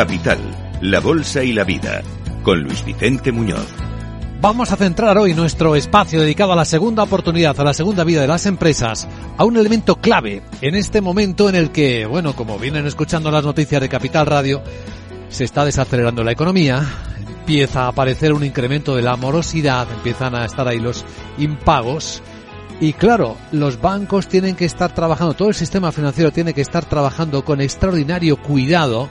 Capital, la Bolsa y la Vida, con Luis Vicente Muñoz. Vamos a centrar hoy nuestro espacio dedicado a la segunda oportunidad, a la segunda vida de las empresas, a un elemento clave en este momento en el que, bueno, como vienen escuchando las noticias de Capital Radio, se está desacelerando la economía, empieza a aparecer un incremento de la morosidad, empiezan a estar ahí los impagos. Y claro, los bancos tienen que estar trabajando, todo el sistema financiero tiene que estar trabajando con extraordinario cuidado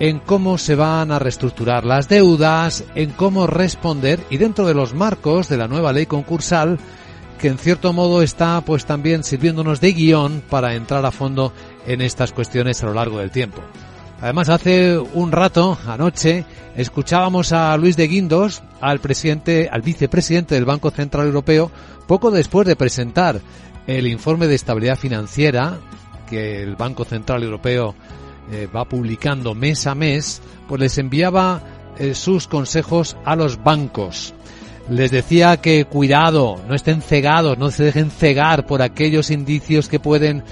en cómo se van a reestructurar las deudas, en cómo responder y dentro de los marcos de la nueva ley concursal que en cierto modo está pues también sirviéndonos de guion para entrar a fondo en estas cuestiones a lo largo del tiempo. Además, hace un rato, anoche, escuchábamos a Luis de Guindos, al presidente, al vicepresidente del Banco Central Europeo, poco después de presentar el informe de estabilidad financiera que el Banco Central Europeo eh, va publicando mes a mes, pues les enviaba eh, sus consejos a los bancos. Les decía que cuidado, no estén cegados, no se dejen cegar por aquellos indicios que pueden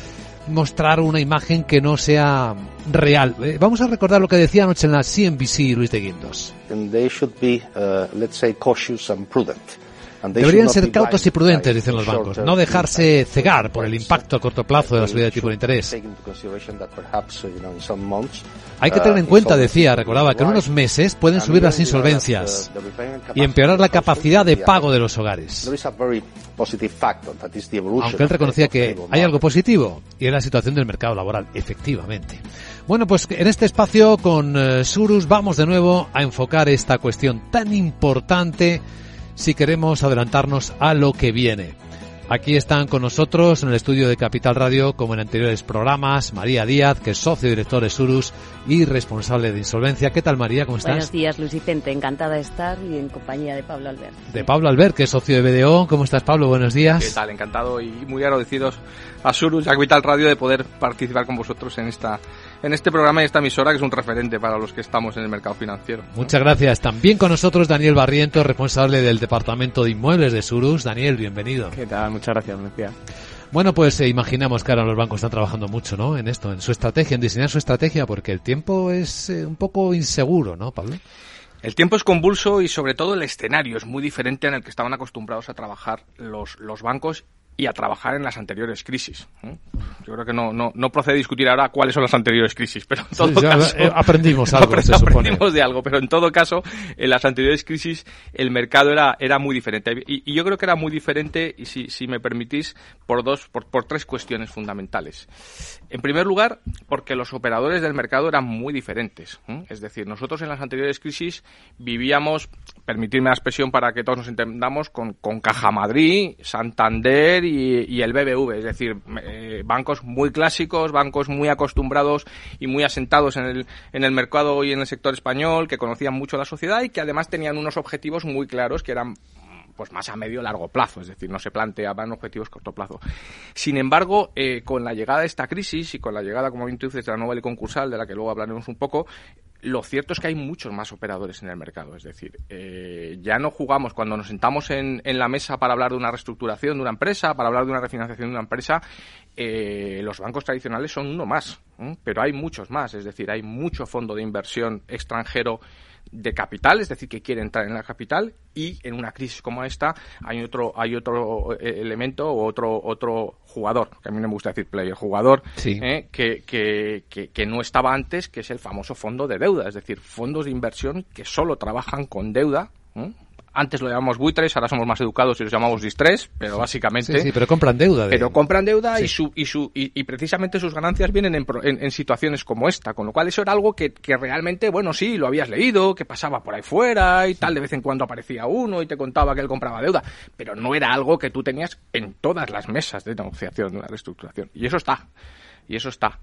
mostrar una imagen que no sea real. Eh, vamos a recordar lo que decía anoche en la CNBC Luis de Guindos. Deberían ser cautos y prudentes, dicen los bancos, no dejarse cegar por el impacto a corto plazo de la subida de tipo de interés. Hay que tener en cuenta, decía, recordaba, que en unos meses pueden subir las insolvencias y empeorar la capacidad de pago de los hogares. Aunque él reconocía que hay algo positivo y es la situación del mercado laboral, efectivamente. Bueno, pues en este espacio con eh, Surus vamos de nuevo a enfocar esta cuestión tan importante si queremos adelantarnos a lo que viene. Aquí están con nosotros en el estudio de Capital Radio, como en anteriores programas, María Díaz, que es socio director de Surus y responsable de insolvencia. ¿Qué tal, María? ¿Cómo estás? Buenos días, Luis Vicente. Encantada de estar y en compañía de Pablo Albert. De Pablo Albert, que es socio de BDO. ¿Cómo estás, Pablo? Buenos días. ¿Qué tal? Encantado y muy agradecidos a Surus y a Capital Radio de poder participar con vosotros en esta en este programa y esta emisora que es un referente para los que estamos en el mercado financiero. Muchas gracias. También con nosotros Daniel Barriento, responsable del Departamento de Inmuebles de Surus. Daniel, bienvenido. ¿Qué tal? Muchas gracias, Lucía. Bueno, pues eh, imaginamos que ahora los bancos están trabajando mucho, ¿no? En esto, en su estrategia, en diseñar su estrategia, porque el tiempo es eh, un poco inseguro, ¿no, Pablo? El tiempo es convulso y sobre todo el escenario es muy diferente en el que estaban acostumbrados a trabajar los, los bancos y a trabajar en las anteriores crisis. Yo creo que no, no, no procede discutir ahora cuáles son las anteriores crisis, pero en todo caso... Eh, aprendimos algo, se aprendimos de algo, pero en todo caso, en las anteriores crisis el mercado era, era muy diferente. Y, yo creo que era muy diferente, y si, si me permitís, por, dos, por, por tres cuestiones fundamentales. En primer lugar, porque los operadores del mercado eran muy diferentes. Es decir, nosotros en las anteriores crisis vivíamos, permitirme la expresión para que todos nos entendamos, con, con Caja Madrid, Santander y, el BBV, es decir, eh, bancos muy clásicos, bancos muy acostumbrados y muy asentados en el, en el mercado y en el sector español, que conocían mucho la sociedad y que además tenían unos objetivos muy claros que eran pues más a medio largo plazo, es decir, no se planteaban objetivos corto plazo. Sin embargo, eh, con la llegada de esta crisis y con la llegada, como bien tú dices, de la nueva ley concursal, de la que luego hablaremos un poco, lo cierto es que hay muchos más operadores en el mercado. Es decir, eh, ya no jugamos cuando nos sentamos en, en, la mesa para hablar de una reestructuración de una empresa, para hablar de una refinanciación de una empresa, eh, los bancos tradicionales son uno más, pero hay muchos más. Es decir, hay mucho fondo de inversión extranjero de capital, es decir, que quiere entrar en la capital y en una crisis como esta hay otro hay otro eh, elemento o otro otro jugador, que a mí no me gusta decir player, jugador, eh, que, que, que, no estaba antes, que es el famoso fondo de deuda, es decir, fondos de inversión que solo trabajan con deuda, antes lo llamamos buitres, ahora somos más educados y los llamamos distrés, pero básicamente... Sí, pero compran deuda. Pero compran deuda y, su, y, su, y, precisamente sus ganancias vienen en, en, situaciones como esta, con lo cual eso era algo que, que, realmente, bueno, sí, lo habías leído, que pasaba por ahí fuera y tal, de vez en cuando aparecía uno y te contaba que él compraba deuda, pero no era algo que tú tenías en todas las mesas de negociación de una reestructuración. Y eso está, y eso está.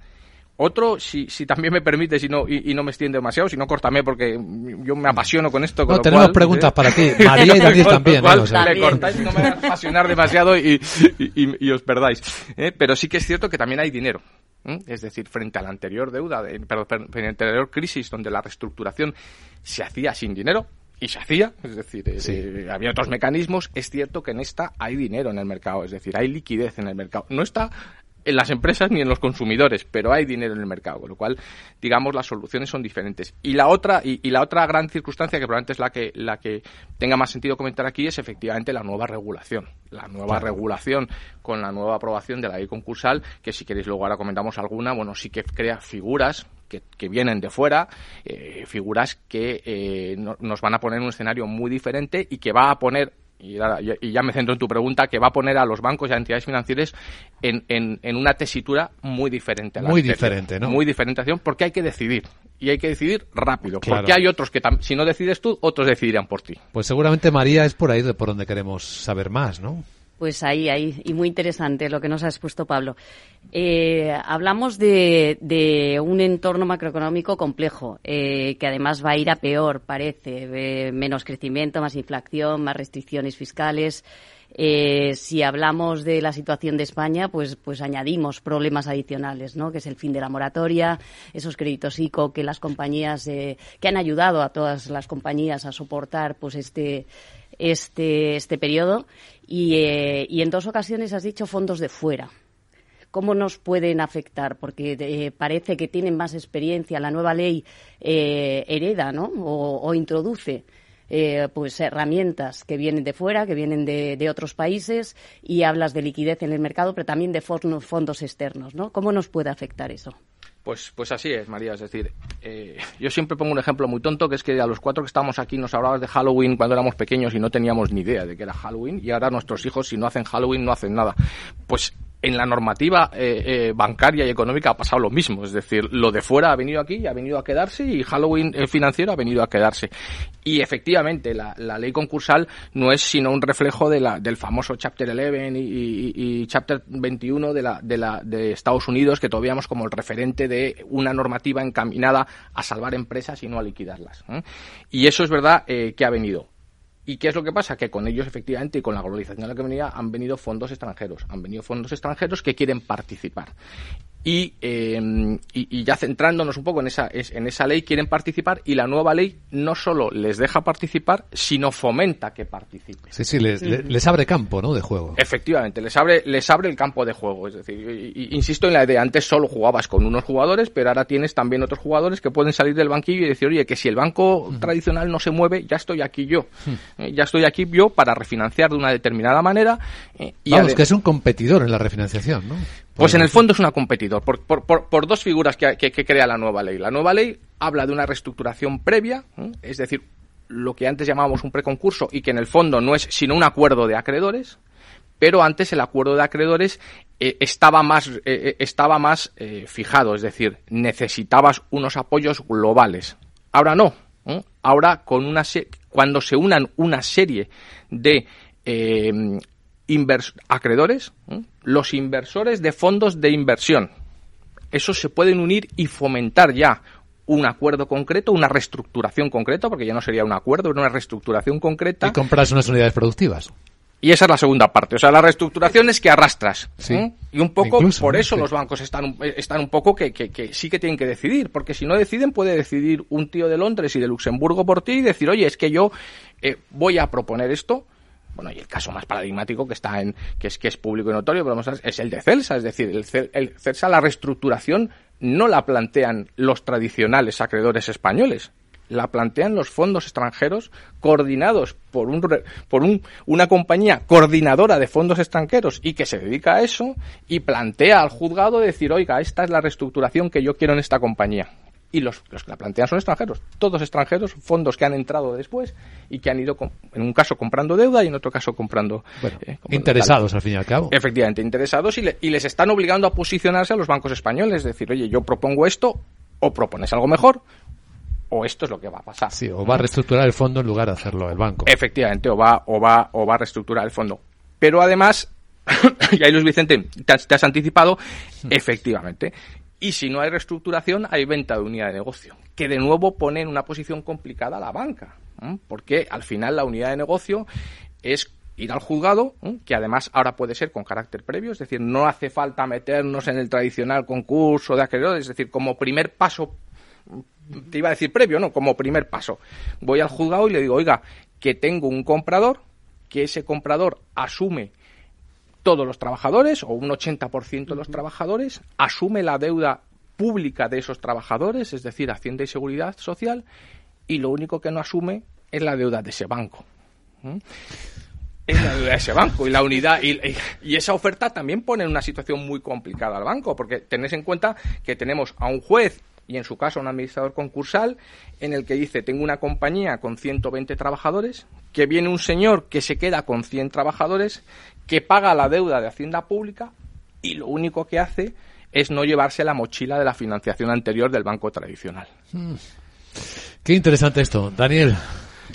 Otro, si, si también me permite, si no, y, no me extiende demasiado, si no, córtame porque yo me apasiono con esto. no, tenemos preguntas para ti. María y Daniel también. ¿eh? cortáis y no me hagas apasionar demasiado y, y, os perdáis. ¿eh? Pero sí que es cierto que también hay dinero. ¿eh? Es decir, frente a la anterior deuda, perdón, frente a la anterior crisis donde la reestructuración se hacía sin dinero, y se hacía, es decir, eh, había otros mecanismos, es cierto que en esta hay dinero en el mercado, es decir, hay liquidez en el mercado. No está en las empresas ni en los consumidores, pero hay dinero en el mercado, con lo cual, digamos, las soluciones son diferentes. Y la otra, y, la otra gran circunstancia, que probablemente es la que, la que tenga más sentido comentar aquí, es efectivamente la nueva regulación. La nueva regulación con la nueva aprobación de la ley concursal, que si queréis luego ahora comentamos alguna, bueno, sí que crea figuras que, vienen de fuera, eh, figuras que eh, nos van a poner en un escenario muy diferente y que va a poner y ya, me centro en tu pregunta, que va a poner a los bancos y a entidades financieras en, en, una tesitura muy diferente. A la muy diferente, ¿no? Muy diferente, porque hay que decidir. Y hay que decidir rápido. Porque hay otros que, si no decides tú, otros decidirán por ti. Pues seguramente, María, es por ahí por donde queremos saber más, ¿no? Pues ahí, ahí, y muy interesante lo que nos ha expuesto Pablo. Eh, hablamos de, un entorno macroeconómico complejo, eh, que además va a ir a peor, parece. menos crecimiento, más inflación, más restricciones fiscales. Eh, si hablamos de la situación de España, pues, pues añadimos problemas adicionales, ¿no? Que es el fin de la moratoria, esos créditos ICO que las compañías, que han ayudado a todas las compañías a soportar, pues este, este, este periodo y, eh, y en dos ocasiones has dicho fondos de fuera. ¿Cómo nos pueden afectar? Porque eh, parece que tienen más experiencia. La nueva ley eh, hereda ¿no? o, introduce pues herramientas que vienen de fuera, que vienen de, de, otros países y hablas de liquidez en el mercado, pero también de fondos externos. ¿no? ¿Cómo nos puede afectar eso? Pues, pues así es, María. Es decir, eh, yo siempre pongo un ejemplo muy tonto, que es que a los cuatro que estábamos aquí nos hablabas de Halloween cuando éramos pequeños y no teníamos ni idea de que era Halloween, y ahora nuestros hijos, si no hacen Halloween, no hacen nada. Pues en la normativa eh, eh, bancaria y económica ha pasado lo mismo. Es decir, lo de fuera ha venido aquí y ha venido a quedarse y Halloween eh, financiero ha venido a quedarse. Y efectivamente, la, ley concursal no es sino un reflejo de la, del famoso Chapter 11 y, Chapter 21 de, la, de, la, de Estados Unidos, que todavía vemos como el referente de una normativa encaminada a salvar empresas y no a liquidarlas. Y eso es verdad que ha venido. ¿Y qué es lo que pasa? Que con ellos, efectivamente, y con la globalización a la venía, han venido fondos extranjeros. Han venido fondos extranjeros que quieren participar. Y, y, ya centrándonos un poco en esa, en esa ley, quieren participar y la nueva ley no solo les deja participar, sino fomenta que participen. Sí, sí, les, abre campo ¿no? de juego. Efectivamente, les abre, les abre el campo de juego. Es decir, insisto en la idea, antes solo jugabas con unos jugadores, pero ahora tienes también otros jugadores que pueden salir del banquillo y decir, oye, que si el banco tradicional no se mueve, ya estoy aquí yo. Eh, ya estoy aquí yo para refinanciar de una determinada manera. Eh, y Vamos, que es un competidor en la refinanciación, ¿no? Pues en el fondo es una competidor, por, por, por, dos figuras que, que, crea la nueva ley. La nueva ley habla de una reestructuración previa, es decir, lo que antes llamábamos un preconcurso y que en el fondo no es sino un acuerdo de acreedores, pero antes el acuerdo de acreedores eh, estaba más, eh, eh, estaba más fijado, es decir, necesitabas unos apoyos globales. Ahora no, ahora con una cuando se unan una serie de acreedores, los inversores de fondos de inversión. Esos se pueden unir y fomentar ya un acuerdo concreto, una reestructuración concreta, porque ya no sería un acuerdo, era una reestructuración concreta. Y compras unas unidades productivas. Y esa es la segunda parte. O sea, la reestructuración es que arrastras. Y un poco por eso los bancos están, están un poco que, que, sí que tienen que decidir. Porque si no deciden, puede decidir un tío de Londres y de Luxemburgo por ti y decir, oye, es que yo eh, voy a proponer esto bueno, y el caso más paradigmático que está en, que es, que es público y notorio, pero es el de Celsa, es decir, el Celsa, la reestructuración no la plantean los tradicionales acreedores españoles, la plantean los fondos extranjeros coordinados por, un, por un, una compañía coordinadora de fondos extranjeros y que se dedica a eso y plantea al juzgado decir, oiga, esta es la reestructuración que yo quiero en esta compañía y los, los, que la plantean son extranjeros, todos extranjeros, fondos que han entrado después y que han ido, en un caso comprando deuda y en otro caso comprando... Eh, interesados al fin y al cabo. Efectivamente, interesados y, y, les están obligando a posicionarse a los bancos españoles, es decir, oye, yo propongo esto o propones algo mejor o esto es lo que va a pasar. Sí, o va a reestructurar el fondo en lugar de hacerlo el banco. Efectivamente, o va, o va, o va a reestructurar el fondo. Pero además, y ahí Luis Vicente, te has, te has anticipado, hmm. efectivamente, y si no hay reestructuración, hay venta de unidad de negocio, que de nuevo pone en una posición complicada a la banca, porque al final la unidad de negocio es ir al juzgado, que además ahora puede ser con carácter previo, es decir, no hace falta meternos en el tradicional concurso de acreedores, es decir, como primer paso, te iba a decir previo, no, como primer paso, voy al juzgado y le digo, oiga, que tengo un comprador, que ese comprador asume todos los trabajadores o un 80% de los trabajadores, asume la deuda pública de esos trabajadores, es decir, Hacienda y Seguridad Social, y lo único que no asume es la deuda de ese banco. Es la deuda de ese banco y la unidad y, y, esa oferta también pone en una situación muy complicada al banco porque tenéis en cuenta que tenemos a un juez y en su caso un administrador concursal en el que dice tengo una compañía con 120 trabajadores que viene un señor que se queda con 100 trabajadores que paga la deuda de Hacienda Pública y lo único que hace es no llevarse la mochila de la financiación anterior del banco tradicional. Hmm. Qué interesante esto. Daniel,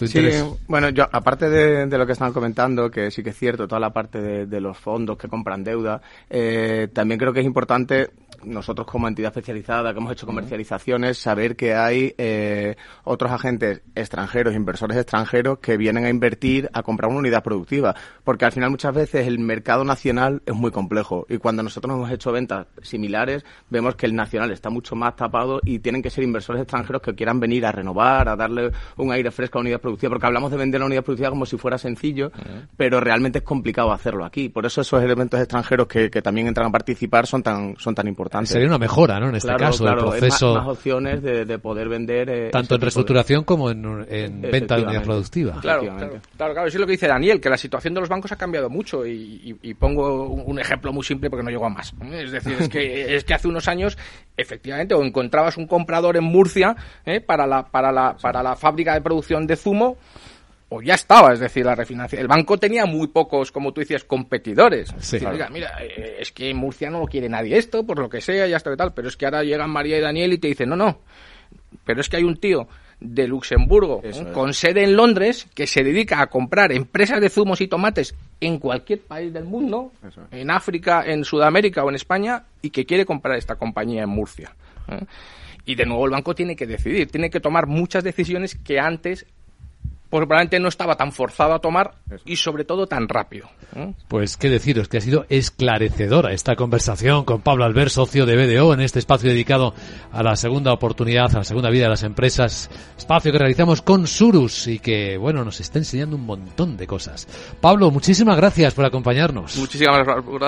Sí, bueno, yo aparte de, lo que están comentando, que sí que es cierto, toda la parte de, los fondos que compran deuda, eh, también creo que es importante nosotros como entidad especializada que hemos hecho comercializaciones, saber que hay eh, otros agentes extranjeros, inversores extranjeros que vienen a invertir, a comprar una unidad productiva. Porque al final muchas veces el mercado nacional es muy complejo. Y cuando nosotros hemos hecho ventas similares, vemos que el nacional está mucho más tapado y tienen que ser inversores extranjeros que quieran venir a renovar, a darle un aire fresco a la unidad productiva. Porque hablamos de vender la unidad productiva como si fuera sencillo, pero realmente es complicado hacerlo aquí. Por eso esos elementos extranjeros que, que también entran a participar son tan, son tan importantes. Sería una mejora, ¿no? En este caso, del proceso. Más, opciones de, poder vender. Eh, tanto en reestructuración como en, venta de unidad productiva. Claro, claro, claro, eso es lo que dice Daniel, que la situación de los bancos ha cambiado mucho y, pongo un ejemplo muy simple porque no llego a más. Es decir, es que, es que hace unos años, efectivamente, o encontrabas un comprador en Murcia ¿eh? para, la, para, la, para la fábrica de producción de o ya estaba, es decir, la refinanciación. El banco tenía muy pocos, como tú decías, competidores. Sí, mira, eh, es que en Murcia no lo quiere nadie esto, por lo que sea, ya está y tal, pero es que ahora llegan María y Daniel y te dicen, no, no, pero es que hay un tío de Luxemburgo con sede en Londres que se dedica a comprar empresas de zumos y tomates en cualquier país del mundo, en África, en Sudamérica o en España, y que quiere comprar esta compañía en Murcia. ¿eh? Y de nuevo el banco tiene que decidir, tiene que tomar muchas decisiones que antes pues probablemente no estaba tan forzado a tomar y sobre todo tan rápido. Pues qué deciros, que ha sido esclarecedora esta conversación con Pablo Albert, socio de BDO, en este espacio dedicado a la segunda oportunidad, a la segunda vida de las empresas, espacio que realizamos con Surus y que, bueno, nos está enseñando un montón de cosas. Pablo, muchísimas gracias por acompañarnos. Muchísimas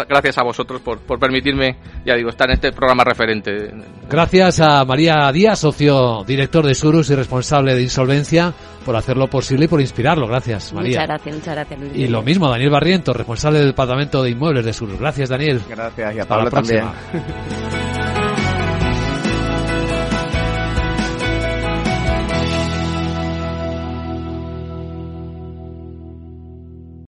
gracias a vosotros por, por permitirme, ya digo, estar en este programa referente. Gracias a María Díaz, socio director de Surus y responsable de insolvencia, por hacerlo posible y por inspirarlo. Gracias, María. Muchas gracias, muchas gracias, Luis. Y lo mismo, Daniel Barriento, responsable del Departamento de Inmuebles de Sur. Gracias, Daniel. Gracias, y a Pablo también.